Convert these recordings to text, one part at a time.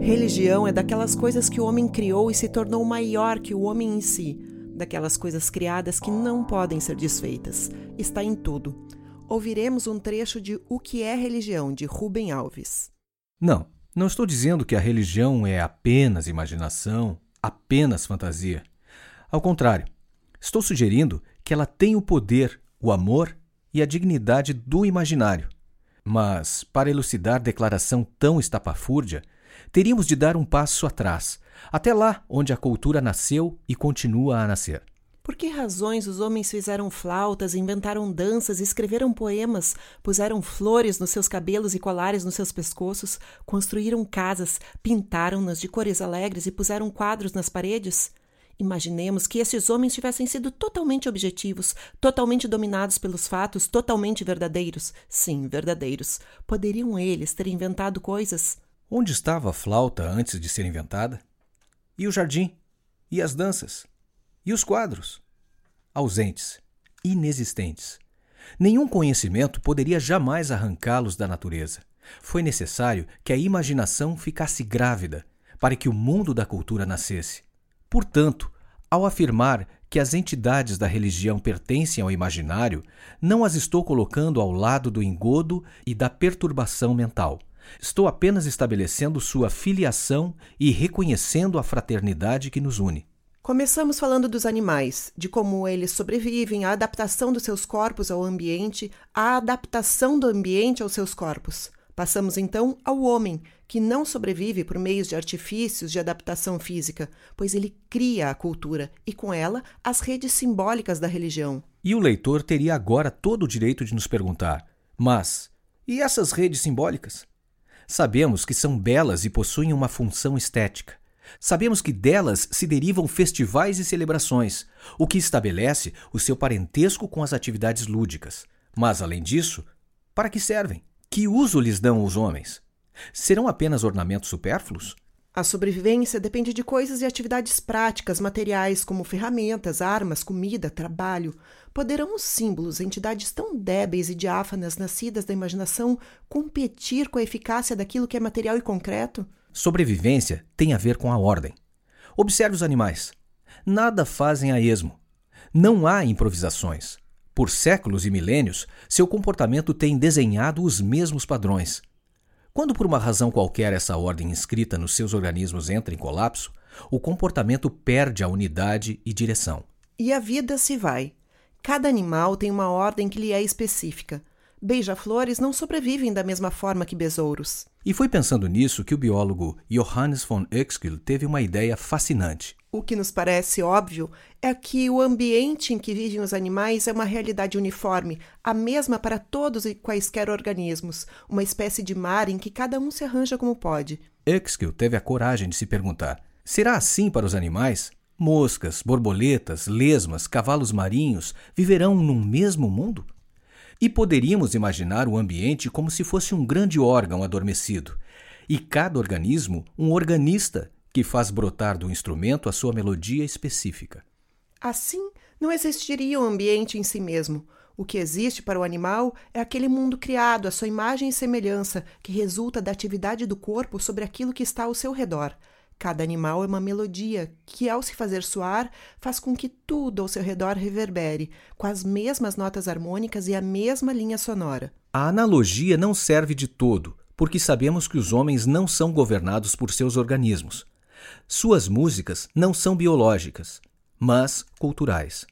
Religião é daquelas coisas que o homem criou e se tornou maior que o homem em si, daquelas coisas criadas que não podem ser desfeitas. Está em tudo. Ouviremos um trecho de O que é religião, de Rubem Alves. Não, não estou dizendo que a religião é apenas imaginação, apenas fantasia. Ao contrário, estou sugerindo que ela tem o poder, o amor e a dignidade do imaginário. Mas, para elucidar declaração tão estapafúrdia, teríamos de dar um passo atrás, até lá onde a cultura nasceu e continua a nascer. Por que razões os homens fizeram flautas, inventaram danças, escreveram poemas, puseram flores nos seus cabelos e colares nos seus pescoços, construíram casas, pintaram-nas de cores alegres e puseram quadros nas paredes? Imaginemos que esses homens tivessem sido totalmente objetivos, totalmente dominados pelos fatos, totalmente verdadeiros. Sim, verdadeiros. Poderiam eles ter inventado coisas? Onde estava a flauta antes de ser inventada? E o jardim? E as danças? E os quadros? Ausentes, inexistentes. Nenhum conhecimento poderia jamais arrancá-los da natureza. Foi necessário que a imaginação ficasse grávida para que o mundo da cultura nascesse. Portanto, ao afirmar que as entidades da religião pertencem ao imaginário, não as estou colocando ao lado do engodo e da perturbação mental. Estou apenas estabelecendo sua filiação e reconhecendo a fraternidade que nos une. Começamos falando dos animais, de como eles sobrevivem, a adaptação dos seus corpos ao ambiente, a adaptação do ambiente aos seus corpos. Passamos então ao homem, que não sobrevive por meios de artifícios de adaptação física, pois ele cria a cultura e, com ela, as redes simbólicas da religião. E o leitor teria agora todo o direito de nos perguntar: mas e essas redes simbólicas? Sabemos que são belas e possuem uma função estética. Sabemos que delas se derivam festivais e celebrações, o que estabelece o seu parentesco com as atividades lúdicas. Mas, além disso, para que servem? Que uso lhes dão os homens? Serão apenas ornamentos supérfluos? A sobrevivência depende de coisas e atividades práticas, materiais, como ferramentas, armas, comida, trabalho. Poderão os símbolos, entidades tão débeis e diáfanas nascidas da imaginação, competir com a eficácia daquilo que é material e concreto? Sobrevivência tem a ver com a ordem. Observe os animais. Nada fazem a esmo. Não há improvisações. Por séculos e milênios, seu comportamento tem desenhado os mesmos padrões. Quando por uma razão qualquer essa ordem inscrita nos seus organismos entra em colapso, o comportamento perde a unidade e direção. E a vida se vai. Cada animal tem uma ordem que lhe é específica. Beija-flores não sobrevivem da mesma forma que besouros. E foi pensando nisso que o biólogo Johannes von Uexküll teve uma ideia fascinante. O que nos parece óbvio é que o ambiente em que vivem os animais é uma realidade uniforme, a mesma para todos e quaisquer organismos, uma espécie de mar em que cada um se arranja como pode. Uexküll teve a coragem de se perguntar: será assim para os animais? Moscas, borboletas, lesmas, cavalos marinhos viverão num mesmo mundo? E poderíamos imaginar o ambiente como se fosse um grande órgão adormecido, e cada organismo um organista que faz brotar do instrumento a sua melodia específica. Assim, não existiria o um ambiente em si mesmo. O que existe para o animal é aquele mundo criado à sua imagem e semelhança, que resulta da atividade do corpo sobre aquilo que está ao seu redor. Cada animal é uma melodia que, ao se fazer soar, faz com que tudo ao seu redor reverbere, com as mesmas notas harmônicas e a mesma linha sonora. A analogia não serve de todo, porque sabemos que os homens não são governados por seus organismos. Suas músicas não são biológicas, mas culturais.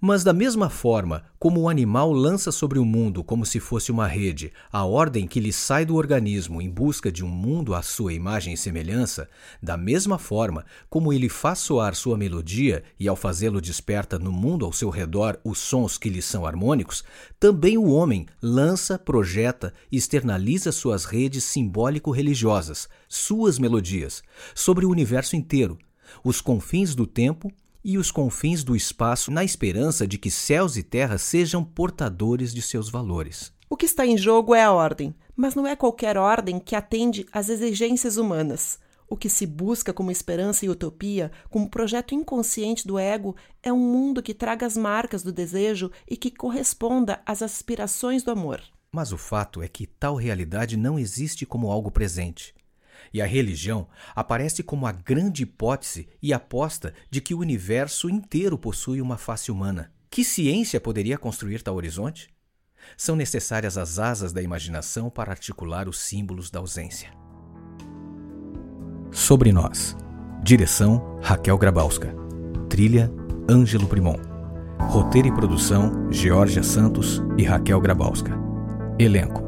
Mas, da mesma forma como o animal lança sobre o mundo como se fosse uma rede a ordem que lhe sai do organismo em busca de um mundo à sua imagem e semelhança, da mesma forma como ele faz soar sua melodia e, ao fazê-lo, desperta no mundo ao seu redor os sons que lhe são harmônicos, também o homem lança, projeta e externaliza suas redes simbólico-religiosas, suas melodias, sobre o universo inteiro, os confins do tempo e os confins do espaço na esperança de que céus e terra sejam portadores de seus valores. O que está em jogo é a ordem, mas não é qualquer ordem que atende às exigências humanas. O que se busca como esperança e utopia, como projeto inconsciente do ego, é um mundo que traga as marcas do desejo e que corresponda às aspirações do amor. Mas o fato é que tal realidade não existe como algo presente. E a religião aparece como a grande hipótese e aposta de que o universo inteiro possui uma face humana. Que ciência poderia construir tal horizonte? São necessárias as asas da imaginação para articular os símbolos da ausência. Sobre nós. Direção: Raquel Grabowska. Trilha: Ângelo Primon. Roteiro e produção: Georgia Santos e Raquel Grabowska. Elenco: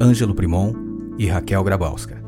Ângelo Primon e Raquel Grabowska.